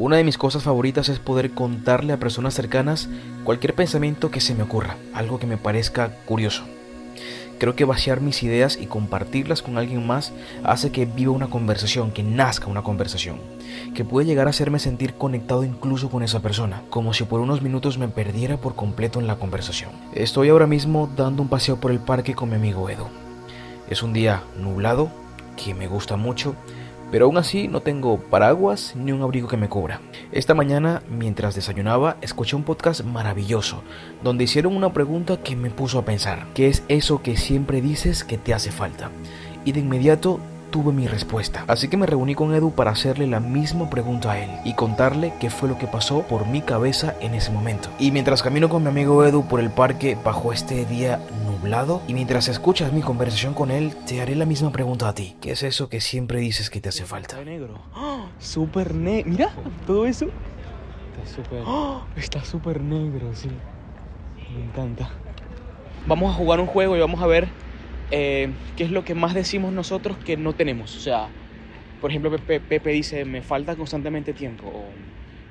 Una de mis cosas favoritas es poder contarle a personas cercanas cualquier pensamiento que se me ocurra, algo que me parezca curioso. Creo que vaciar mis ideas y compartirlas con alguien más hace que viva una conversación, que nazca una conversación, que puede llegar a hacerme sentir conectado incluso con esa persona, como si por unos minutos me perdiera por completo en la conversación. Estoy ahora mismo dando un paseo por el parque con mi amigo Edu. Es un día nublado, que me gusta mucho, pero aún así no tengo paraguas ni un abrigo que me cubra. Esta mañana, mientras desayunaba, escuché un podcast maravilloso, donde hicieron una pregunta que me puso a pensar, ¿qué es eso que siempre dices que te hace falta? Y de inmediato tuve mi respuesta. Así que me reuní con Edu para hacerle la misma pregunta a él y contarle qué fue lo que pasó por mi cabeza en ese momento. Y mientras camino con mi amigo Edu por el parque bajo este día nublado y mientras escuchas mi conversación con él, te haré la misma pregunta a ti. ¿Qué es eso que siempre dices que te hace falta? Está negro. ¡Ah! Súper negro. Mira, todo eso. Está súper. ¡Ah! Está súper negro, sí. Me encanta. Vamos a jugar un juego y vamos a ver eh, qué es lo que más decimos nosotros que no tenemos. O sea, por ejemplo, Pepe, Pepe dice, me falta constantemente tiempo. O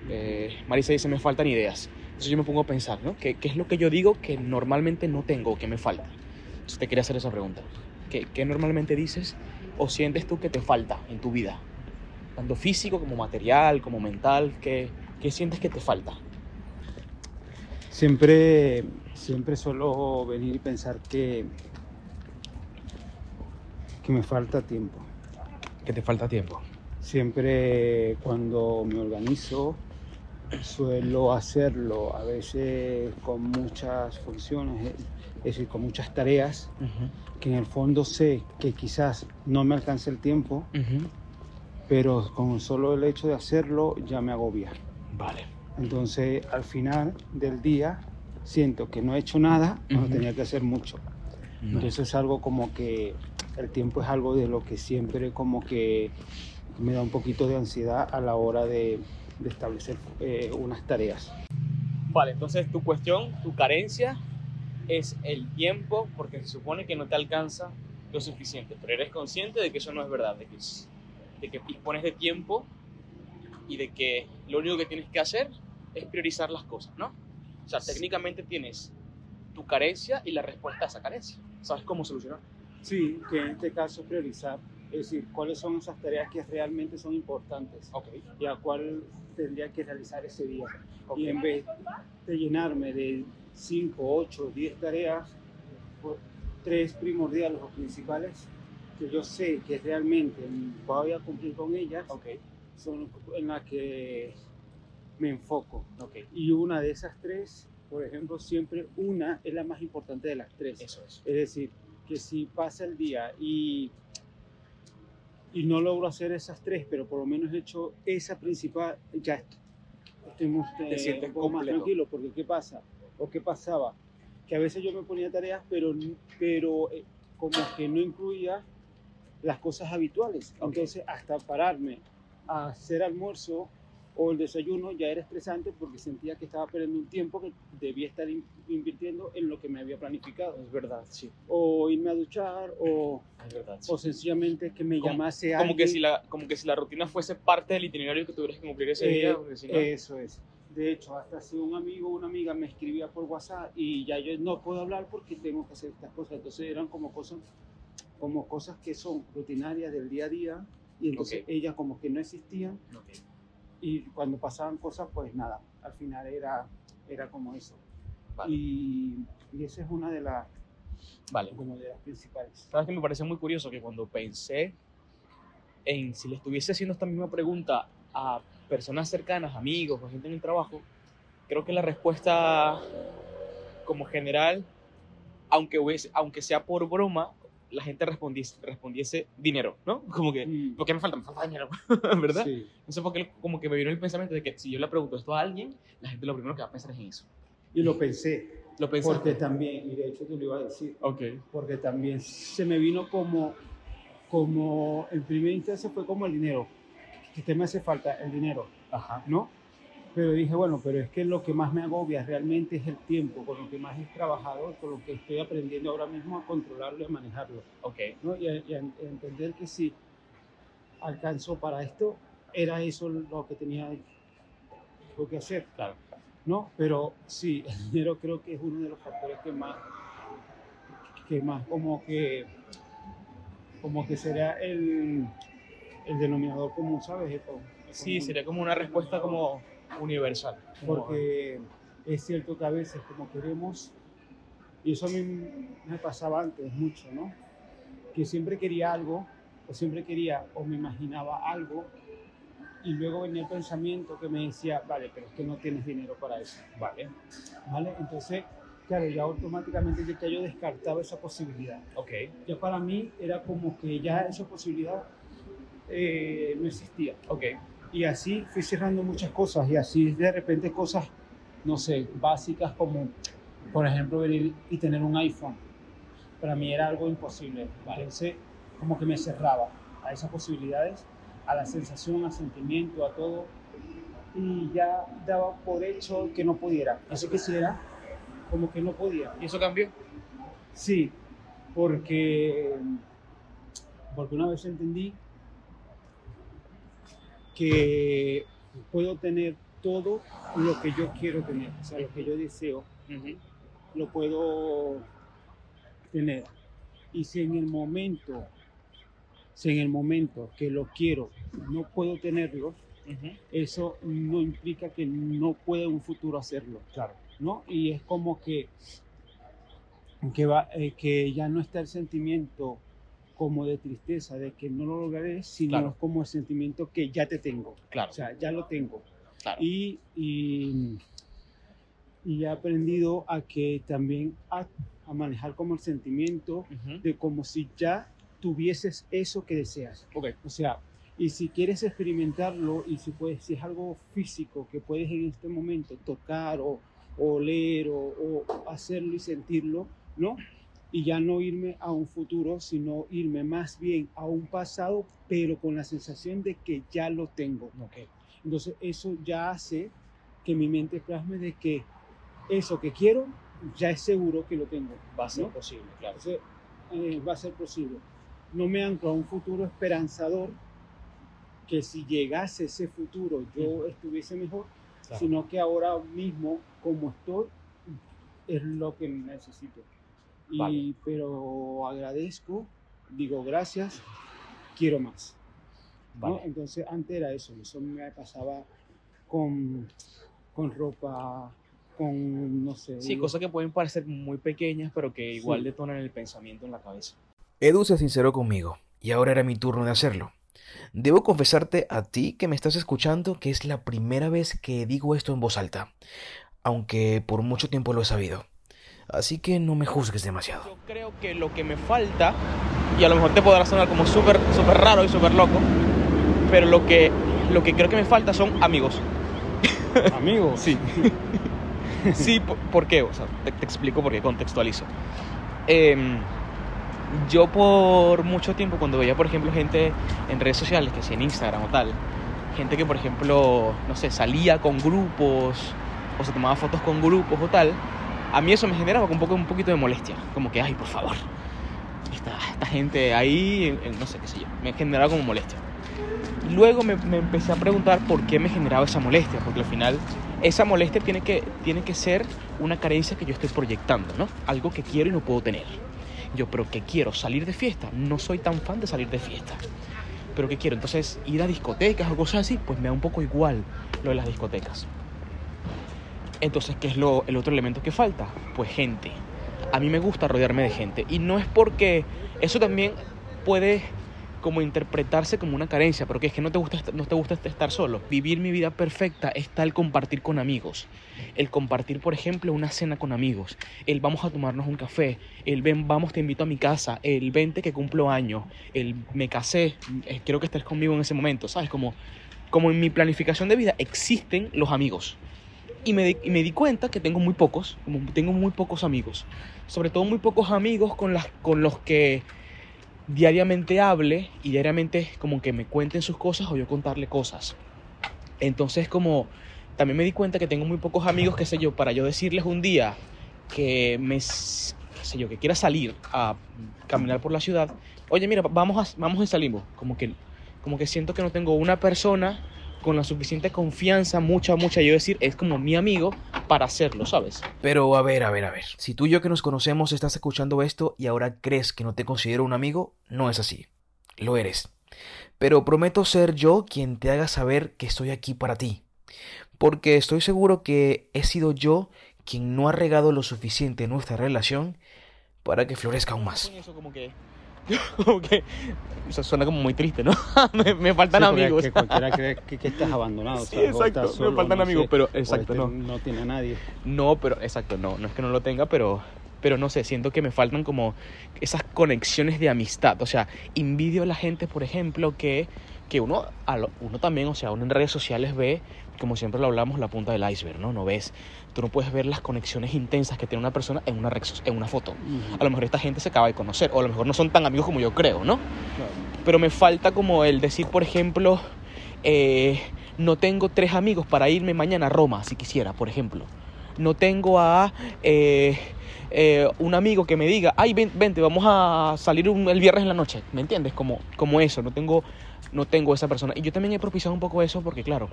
eh, Marisa dice, me faltan ideas. Entonces yo me pongo a pensar, ¿no? ¿Qué, ¿Qué, es lo que yo digo que normalmente no tengo que me falta? Entonces te quería hacer esa pregunta. ¿Qué, ¿Qué normalmente dices o sientes tú que te falta en tu vida? Tanto físico como material, como mental, ¿qué, qué sientes que te falta? Siempre, siempre suelo venir y pensar que, que me falta tiempo. Que te falta tiempo. Siempre cuando me organizo suelo hacerlo a veces con muchas funciones, es decir, con muchas tareas, uh -huh. que en el fondo sé que quizás no me alcance el tiempo, uh -huh. pero con solo el hecho de hacerlo ya me agobia. Vale. Entonces al final del día siento que no he hecho nada cuando uh -huh. tenía que hacer mucho. Entonces es algo como que el tiempo es algo de lo que siempre como que me da un poquito de ansiedad a la hora de, de establecer eh, unas tareas. Vale, entonces tu cuestión, tu carencia es el tiempo porque se supone que no te alcanza lo suficiente, pero eres consciente de que eso no es verdad, de que, de que dispones de tiempo y de que lo único que tienes que hacer es priorizar las cosas, ¿no? O sea, técnicamente tienes tu carencia y la respuesta a esa carencia. ¿Sabes cómo solucionar? Sí, que en este caso priorizar, es decir, cuáles son esas tareas que realmente son importantes okay. y a cuál tendría que realizar ese día. Okay. Y en vez de llenarme de 5, 8, 10 tareas, tres primordiales o principales que yo sé que realmente voy a cumplir con ellas, okay. son en las que me enfoco. Y una de esas tres, por ejemplo, siempre una es la más importante de las tres. Eso es. Es decir, que si pasa el día y, y no logro hacer esas tres, pero por lo menos he hecho esa principal, ya estoy muy, eh, un poco más tranquilo, porque ¿qué pasa? ¿O qué pasaba? Que a veces yo me ponía tareas, pero, pero eh, como que no incluía las cosas habituales. Okay. Entonces, hasta pararme a hacer almuerzo o el desayuno ya era estresante porque sentía que estaba perdiendo un tiempo que debía estar invirtiendo en lo que me había planificado. Es verdad, sí. O irme a duchar o, verdad, sí. o sencillamente que me como, llamase como alguien. Que si la, como que si la rutina fuese parte del itinerario que tuvieras que cumplir ese eh, día. Si no... Eso es. De hecho, hasta si un amigo o una amiga me escribía por WhatsApp y ya yo no puedo hablar porque tengo que hacer estas cosas. Entonces eran como cosas, como cosas que son rutinarias del día a día y entonces okay. ellas como que no existían. Okay y cuando pasaban cosas, pues nada, al final era, era como eso. Vale. Y, y, esa es una de las vale. como de las principales. Sabes que me parece muy curioso que cuando pensé en si le estuviese haciendo esta misma pregunta a personas cercanas, amigos o gente en el trabajo, creo que la respuesta como general, aunque, hubiese, aunque sea por broma, la gente respondiese, respondiese dinero, ¿no? Como que, Mm. ¿por qué me falta? Me falta dinero, ¿verdad? Sí. No sé por qué, como que me vino el pensamiento de que si yo le pregunto esto a alguien, la gente lo primero que va a pensar es en eso. Y lo pensé, Lo pensé. porque también, y de hecho te lo iba a decir, Ok. porque también se me vino como, como en primera instancia fue como el dinero, te me hace falta el dinero, Ajá. ¿no? Pero dije, bueno, pero es que lo que más me agobia realmente es el tiempo, con lo que más he trabajado, con lo que estoy aprendiendo ahora mismo a controlarlo y a manejarlo. Ok. ¿no? Y, a, y a entender que si alcanzó para esto, era eso lo que tenía que hacer, Claro. ¿no? Pero sí, el dinero creo que es uno de los factores que más, que más como que, como que será el, el denominador común, ¿sabes? Sí, sería como una respuesta como universal. Porque es cierto que a veces como queremos, y eso a mí me pasaba antes mucho, ¿no? Que siempre quería algo, o siempre quería, o me imaginaba algo, y luego venía el pensamiento que me decía, vale, pero es que no tienes dinero para eso, Vale, ¿vale? Entonces, claro, ya automáticamente ya yo descartaba esa posibilidad. ok. Ya para mí era como que ya esa posibilidad eh, no existía. Ok, Y así fui cerrando muchas cosas y así de repente cosas, no sé, básicas como, por ejemplo, venir y tener un iPhone. Para mí era algo imposible. Entonces, como que me cerraba a esas posibilidades, a la sensación, al sentimiento, a todo. Y ya daba por hecho que no pudiera. Eso quisiera, como que no podía. ¿y eso cambió? Sí, porque, porque una vez entendí que puedo tener todo lo que yo quiero tener, o sea, lo que yo deseo, lo puedo tener. Y si en el momento, si en el momento que lo quiero no puedo tenerlo, eso no implica que no pueda en un futuro hacerlo. Claro. ¿no? Y es como que, que, va, eh, que ya no está el sentimiento como de tristeza, de que no lo lograré, sino Claro. como el sentimiento que ya te tengo, Claro. o sea, ya lo tengo. Claro. Y, y, y he aprendido a que también a, a manejar como el sentimiento Ujú. de como si ya tuvieses eso que deseas. Ok, O sea, y si quieres experimentarlo y si, puedes, si es algo físico que puedes en este momento tocar o o oler o, o hacerlo y sentirlo, ¿no? Y ya no irme a un futuro, sino irme más bien a un pasado, pero con la sensación de que ya lo tengo. ok. Entonces eso ya hace que mi mente plasme de que eso que quiero ya es seguro que lo tengo. Va a ser ¿no? posible, claro. Entonces, eh, va a ser posible. No me anclo a un futuro esperanzador que si llegase ese futuro yo estuviese mejor, Claro. sino que ahora mismo como estoy es lo que necesito. Y, Vale. Pero agradezco, digo gracias, quiero más. ¿no? Entonces antes era eso, eso me pasaba con, con ropa, con no sé. Sí, cosas que pueden parecer muy pequeñas, pero que igual Sí. detonan el pensamiento en la cabeza. Edu se sinceró conmigo, y ahora era mi turno de hacerlo. Debo confesarte a ti que me estás escuchando que es la primera vez que digo esto en voz alta, aunque por mucho tiempo lo he sabido. Así que no me juzgues demasiado. Yo creo que lo que me falta, y a lo mejor te podrá sonar como súper súper raro y súper loco, pero lo que, lo que creo que me falta son amigos. amigos. Sí. sí, ¿por, por qué? O sea, te, te explico por qué, contextualizo. Em, yo por mucho tiempo, cuando veía, por ejemplo, gente en redes sociales, que sea en Instagram o tal, gente que, por ejemplo, no sé, salía con grupos o se tomaba fotos con grupos o tal, a mí eso me generaba un, poco, un poquito de molestia. Como que, ay, por favor, esta, esta gente ahí, eh, no sé qué sé yo, me generaba como molestia. Luego me, me empecé a preguntar por qué me generaba esa molestia, porque al final esa molestia tiene que, tiene que ser una carencia que yo estoy proyectando, ¿no? Algo que quiero y no puedo tener. Yo, pero que quiero salir de fiesta, no soy tan fan de salir de fiesta. Pero que quiero, entonces ir a discotecas o cosas así, pues me da un poco igual lo de las discotecas. Entonces, ¿qué es lo, el otro elemento que falta? Pues gente. A mí me gusta rodearme de gente. Y no es porque eso también puede como interpretarse como una carencia, pero que es que no te gusta no te gusta estar solo. Vivir mi vida perfecta está el compartir con amigos. El compartir, por ejemplo, una cena con amigos. El vamos a tomarnos un café. El ven, vamos, te invito a mi casa. El 20 que cumplo años. El me casé. eh, Quiero que estés conmigo en ese momento. ¿Sabes? Como, como en mi planificación de vida existen los amigos. Y me, di, y me di cuenta que tengo muy pocos, tengo muy pocos amigos. Sobre todo muy pocos amigos con, las, con los que diariamente hable y diariamente como que me cuenten sus cosas o yo contarle cosas. Entonces como también me di cuenta que tengo muy pocos amigos, qué sé yo, para yo decirles un día que me, qué sé yo, que quiera salir a caminar por la ciudad, oye mira, vamos a, vamos y salimos. Como que, como que siento que no tengo una persona con la suficiente confianza, mucha, mucha, yo decir, es como mi amigo para hacerlo, ¿sabes? Pero a ver, a ver, a ver. Si tú y yo que nos conocemos estás escuchando esto y ahora crees que no te considero un amigo, no es así. Lo eres. Pero prometo ser yo quien te haga saber que estoy aquí para ti. Porque estoy seguro que he sido yo quien no ha regado lo suficiente en nuestra relación para que florezca aún más. Eso como que... Como que... Suena como muy triste, ¿no? me, me faltan Sí, amigos. Que cualquiera cree que, que estás abandonado. Sí, exacto, estás me faltan no amigos, sé, pero o exacto, este no. No tiene a nadie. No, pero exacto, no, no es que no lo tenga, pero, pero no sé, siento que me faltan como esas conexiones de amistad. O sea, envidio a la gente, por ejemplo, que, que uno, a lo- uno también, o sea, uno en redes sociales ve, como siempre lo hablamos, la punta del iceberg, ¿no? No ves, tú no puedes ver las conexiones intensas que tiene una persona en una, en una foto. A lo mejor esta gente se acaba de conocer, o a lo mejor no son tan amigos como yo creo, ¿no? Claro. pero me falta como el decir, por ejemplo, eh, no tengo tres amigos para irme mañana a Roma, si quisiera, por ejemplo. No tengo a eh, eh, un amigo que me diga, ay, ven- vente, vamos a salir un- el viernes en la noche, ¿me entiendes? Como, como eso, no tengo, no tengo esa persona. Y yo también he propiciado un poco eso porque, claro,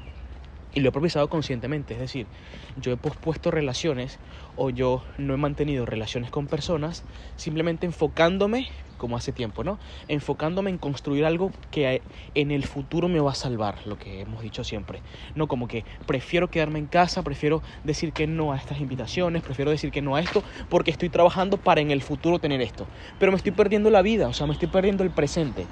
y lo he propiciado conscientemente, es decir, yo he pospuesto relaciones o yo no he mantenido relaciones con personas simplemente enfocándome, como hace tiempo, ¿no? Enfocándome en construir algo que en el futuro me va a salvar, lo que hemos dicho siempre. No como que prefiero quedarme en casa, prefiero decir que no a estas invitaciones, prefiero decir que no a esto, porque estoy trabajando para en el futuro tener esto. Pero me estoy perdiendo la vida, o sea, me estoy perdiendo el presente.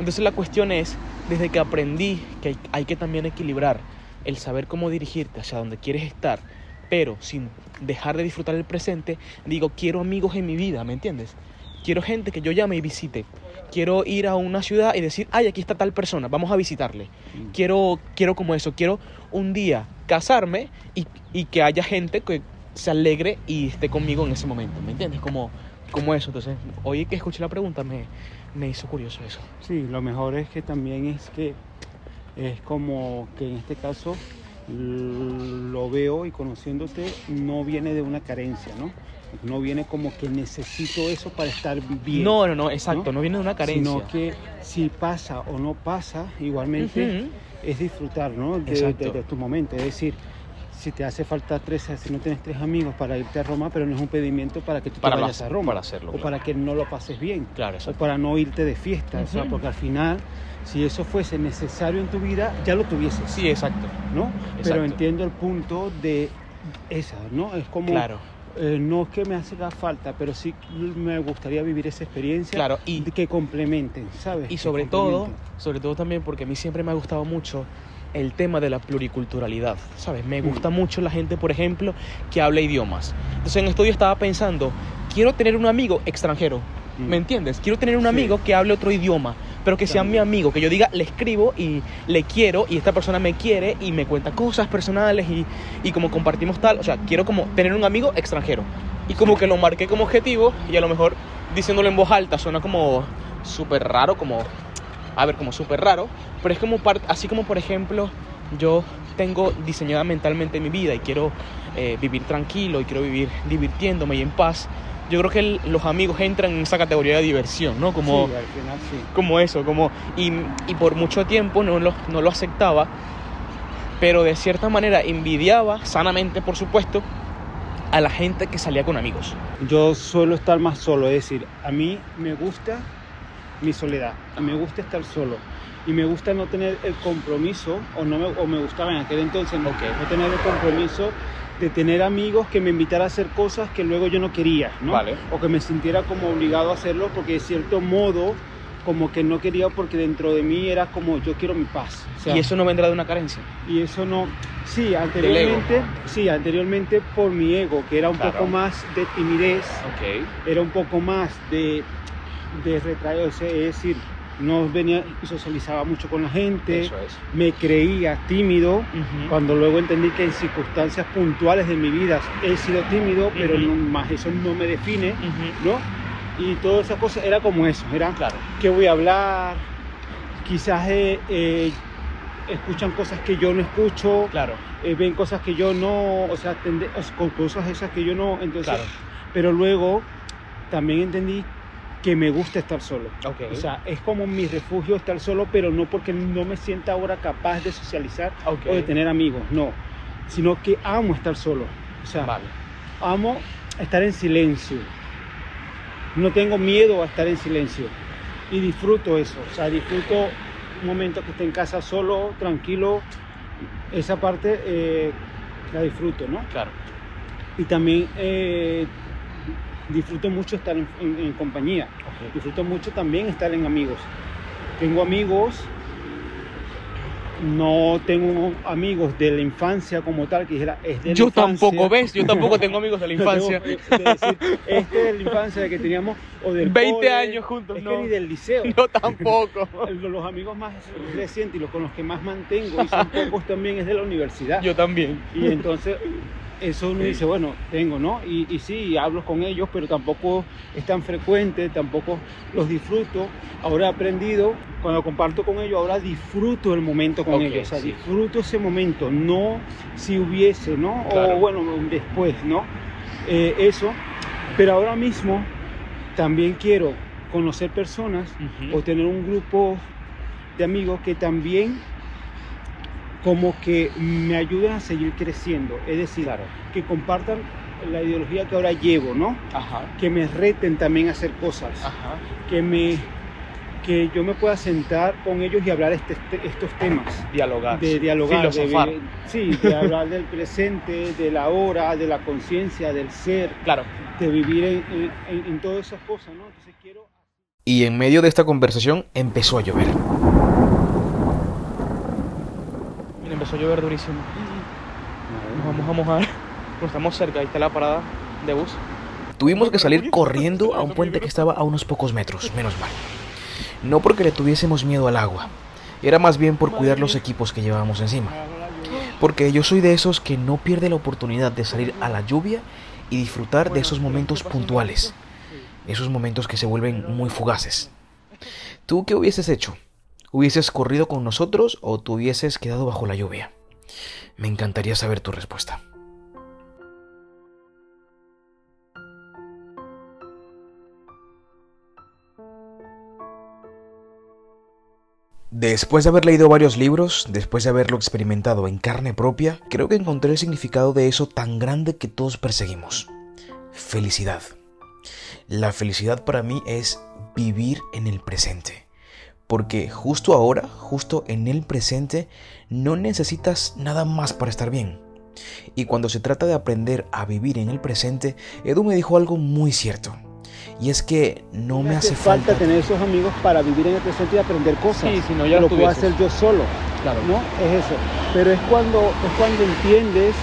Entonces la cuestión es, desde que aprendí que hay, hay que también equilibrar el saber cómo dirigirte hacia donde quieres estar, pero sin dejar de disfrutar el presente, digo, quiero amigos en mi vida, ¿me entiendes? Quiero gente que yo llame y visite. Quiero ir a una ciudad y decir, ay, aquí está tal persona, vamos a visitarle. Mm. Quiero, quiero como eso, quiero un día casarme y, y que haya gente que se alegre y esté conmigo en ese momento, ¿me entiendes? Como, como eso. Entonces, hoy que escuché la pregunta me, me hizo curioso eso. Sí, lo mejor es que también es que es como que en este caso lo veo y conociéndote no viene de una carencia, ¿no? No viene como que necesito eso para estar bien. No, no, no, exacto, no, ¿no? viene de una carencia. Sino que si pasa o no pasa, igualmente es disfrutar, ¿no? De- de tu momento. Es decir, si te hace falta tres, si no tienes tres amigos para irte a Roma, pero no es un pedimento para que tú te Para vayas a Roma. para hacerlo, O claro. para que no lo pases bien. Claro, O para no irte de fiesta. o sea, porque al final, si eso fuese necesario en tu vida, ya lo tuvieses. Sí, exacto. ¿no? Exacto. Pero entiendo el punto de esa, ¿no? Es como, Claro, eh, no es que me haga falta, pero sí me gustaría vivir esa experiencia claro. Y, que complementen, ¿sabes? y sobre todo, sobre todo también porque a mí siempre me ha gustado mucho el tema de la pluriculturalidad, ¿sabes? Me Mm. gusta mucho la gente, por ejemplo, que habla idiomas. Entonces en esto yo estaba pensando, quiero tener un amigo extranjero, Mm. ¿me entiendes? Quiero tener un Sí. amigo que hable otro idioma, pero que sea mi amigo, que yo diga, le escribo y le quiero y esta persona me quiere y me cuenta cosas personales y, y como compartimos tal, o sea, quiero como tener un amigo extranjero. Y como que lo marqué como objetivo y a lo mejor diciéndolo en voz alta suena como súper raro, como, a ver, como súper raro, pero es como, par- así como por ejemplo, yo tengo diseñada mentalmente mi vida y quiero eh, vivir tranquilo y quiero vivir divirtiéndome y en paz. Yo creo que el- los amigos entran en esa categoría de diversión, ¿no? Como, Sí, al final sí. como eso, como y, y por mucho tiempo no lo, no lo aceptaba, pero de cierta manera envidiaba, sanamente por supuesto, a la gente que salía con amigos. Yo suelo estar más solo, es decir, a mí me gusta mi soledad, me gusta estar solo y me gusta no tener el compromiso, o, no me, o me gustaba en aquel entonces no, Ok. no tener el compromiso de tener amigos que me invitaran a hacer cosas que luego yo no quería, ¿no? Vale. O que me sintiera como obligado a hacerlo porque de cierto modo como que no quería porque dentro de mí era como yo quiero mi paz. O sea, y eso no vendrá de una carencia. y eso no. Sí, anteriormente, sí, anteriormente por mi ego, que era un Claro. poco más de timidez, Ok. era un poco más de, de retraerse, es decir, no venía y socializaba mucho con la gente, Eso es. me creía tímido, cuando luego entendí que en circunstancias puntuales de mi vida he sido tímido, pero no, más eso no me define. ¿no? Y todas esas cosas era como eso, era Claro. que voy a hablar, quizás eh, eh, escuchan cosas que yo no escucho, Claro. eh, ven cosas que yo no, o sea, tende- con cosas esas que yo no, entonces, Claro. pero luego también entendí que me gusta estar solo. Ok. O sea, es como mi refugio estar solo, pero no porque no me sienta ahora capaz de socializar o de tener amigos, no, sino que amo estar solo. O sea, Vale. amo estar en silencio. No tengo miedo a estar en silencio y disfruto eso. O sea, disfruto un momento que esté en casa solo, tranquilo. Esa parte eh, la disfruto, ¿no? Claro. Y también eh, disfruto mucho estar en, en- en compañía. Ok. Disfruto mucho también estar en amigos. Tengo amigos, no tengo amigos de la infancia como tal, que dijera, es de la Yo infancia. tampoco, ¿ves? Yo tampoco tengo amigos de la No tengo, infancia. eh, de decir, este de la infancia que teníamos, o del 20 cole, años juntos, es no. que ni del liceo. Yo tampoco. Los amigos más recientes y los con los que más mantengo, y son pocos también, es de la universidad. Yo también. Y entonces, eso uno dice, bueno, tengo, ¿no? Y, y sí, hablo con ellos, pero tampoco es tan frecuente, tampoco los disfruto. Ahora he aprendido, cuando comparto con ellos, ahora disfruto el momento con ellos. O sea, sí. disfruto ese momento, no si hubiese, ¿no? Claro. O bueno, después, ¿no? Eh, eso. Pero ahora mismo también quiero conocer personas o tener un grupo de amigos que también como que me ayuden a seguir creciendo. Es decir, Claro. que compartan la ideología que ahora llevo, ¿no? Ajá. Que me reten también a hacer cosas. Ajá. Que me que yo me pueda sentar con ellos y hablar este- este- estos temas. Dialogar. De dialogar, de, Filosofar. vi- sí, de hablar del presente, de la hora, de la conciencia, del ser, Claro. de vivir en, en- en- en todas esas cosas, ¿no? Entonces quiero Y en medio de esta conversación empezó a llover. Mira, empezó a llover durísimo. Nos vamos a mojar. Estamos cerca, ahí está la parada de bus. Tuvimos que salir corriendo a un puente que estaba a unos pocos metros, menos mal. No porque le tuviésemos miedo al agua, era más bien por cuidar los equipos que llevábamos encima. Porque yo soy de esos que no pierde la oportunidad de salir a la lluvia y disfrutar de esos momentos puntuales, esos momentos que se vuelven muy fugaces. ¿Tú qué hubieses hecho? ¿Hubieses corrido con nosotros o te hubieses quedado bajo la lluvia? Me encantaría saber tu respuesta. Después de haber leído varios libros, después de haberlo experimentado en carne propia, creo que encontré el significado de eso tan grande que todos perseguimos. Felicidad. La felicidad para mí es vivir en el presente. Porque justo ahora, justo en el presente, no necesitas nada más para estar bien. Y cuando se trata de aprender a vivir en el presente, Edu me dijo algo muy cierto. Y es que no me hace falta... tener esos amigos para vivir en el presente y aprender cosas. Sí, si no, ya lo lo puedo hacer yo solo, Claro. ¿no? Es eso. Pero es cuando, es cuando entiendes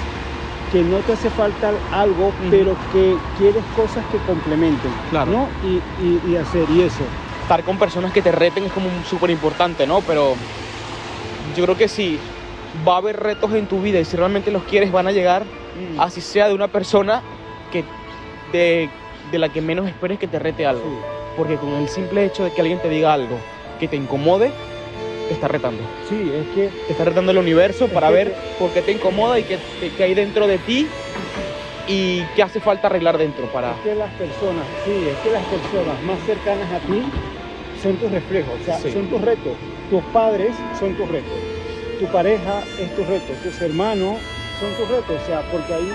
que no te hace falta algo, pero que quieres cosas que complementen, Claro. ¿no? Y, y- y hacer, y eso. Estar con personas que te reten es como súper importante, ¿no? Pero yo creo que sí, va a haber retos en tu vida y si realmente los quieres van a llegar, Mm. así sea de una persona que de, de la que menos esperes que te rete algo. Sí. Porque con el simple hecho de que alguien te diga algo que te incomode, te está retando. Sí, es que Te está retando el universo para que ver por qué te incomoda y qué, qué- qué hay dentro de ti y qué hace falta arreglar dentro para... Es que las personas, sí, es que las personas más cercanas a ti son tus reflejos, o sea, Sí. son tus retos. Tus padres son tus retos. Tu pareja es tu reto. Tus hermanos son tus retos, o sea, porque ahí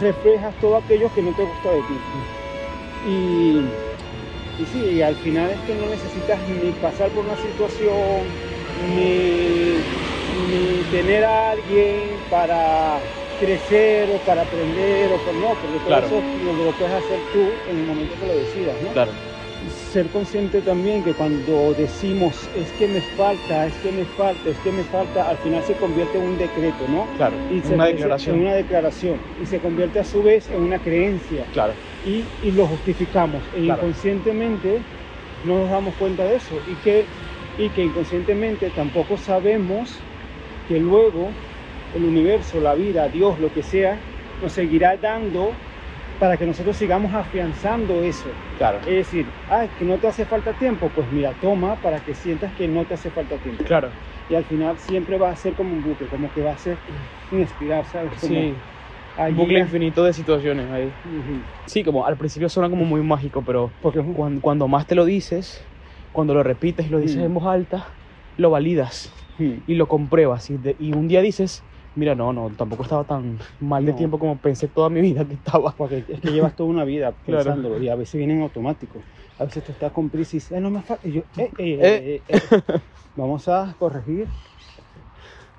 reflejas todo aquello que no te gusta de ti. Y, y sí, y al final es que no necesitas ni pasar por una situación, ni, ni tener a alguien para crecer o para aprender o por no, porque todo Claro. eso lo, lo puedes hacer tú en el momento que lo decidas, ¿no? Claro. Ser consciente también que cuando decimos es que me falta, es que me falta, es que me falta, al final se convierte en un decreto, ¿no? Claro, Y se una declaración. En una declaración. Y se convierte a su vez en una creencia. Claro, Y, y lo justificamos. E Claro. inconscientemente no nos damos cuenta de eso. Y que, y que inconscientemente tampoco sabemos que luego el universo, la vida, Dios, lo que sea, nos seguirá dando para que nosotros sigamos afianzando eso. claro. Es decir, ah, que no te hace falta tiempo, pues mira, toma para que sientas que no te hace falta tiempo. Claro. Y al final siempre va a ser como un buque, como que va a ser un espiral, ¿sabes? Como- Sí. Allí bucle infinito de situaciones ahí. Ujú. Sí, como al principio suena como muy mágico, pero Porque un- cuando, cuando más te lo dices, cuando lo repites y lo dices Mm. en voz alta, lo validas Ujú. y lo compruebas. Y, de- y un día dices, mira, no, no, tampoco estaba tan mal de No. tiempo como pensé toda mi vida que estaba. Porque es que llevas toda una vida Claro. pensándolo y a veces vienen automáticos. A veces tú estás con prisa y dices, "Eh, no me falta. Y yo, eh, eh, Eh. eh, eh, eh. vamos a corregir.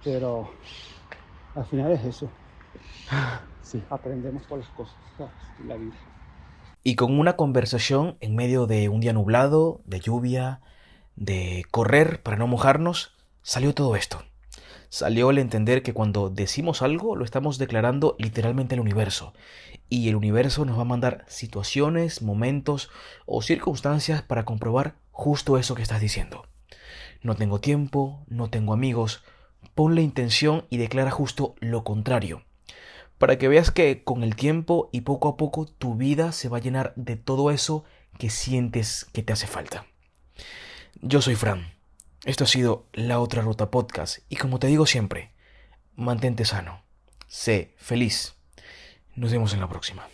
Pero al final es eso. Sí. Aprendemos por las cosas. La vida. Y con una conversación en medio de un día nublado, de lluvia, de correr para no mojarnos, salió todo esto. Salió el entender que cuando decimos algo lo estamos declarando literalmente al universo. Y el universo nos va a mandar situaciones, momentos o circunstancias para comprobar justo eso que estás diciendo. No tengo tiempo, no tengo amigos. Ponle intención y declara justo lo contrario para que veas que con el tiempo y poco a poco tu vida se va a llenar de todo eso que sientes que te hace falta. Yo soy Fran. Esto ha sido La Otra Ruta Podcast y como te digo siempre, mantente sano, sé feliz. Nos vemos en la próxima.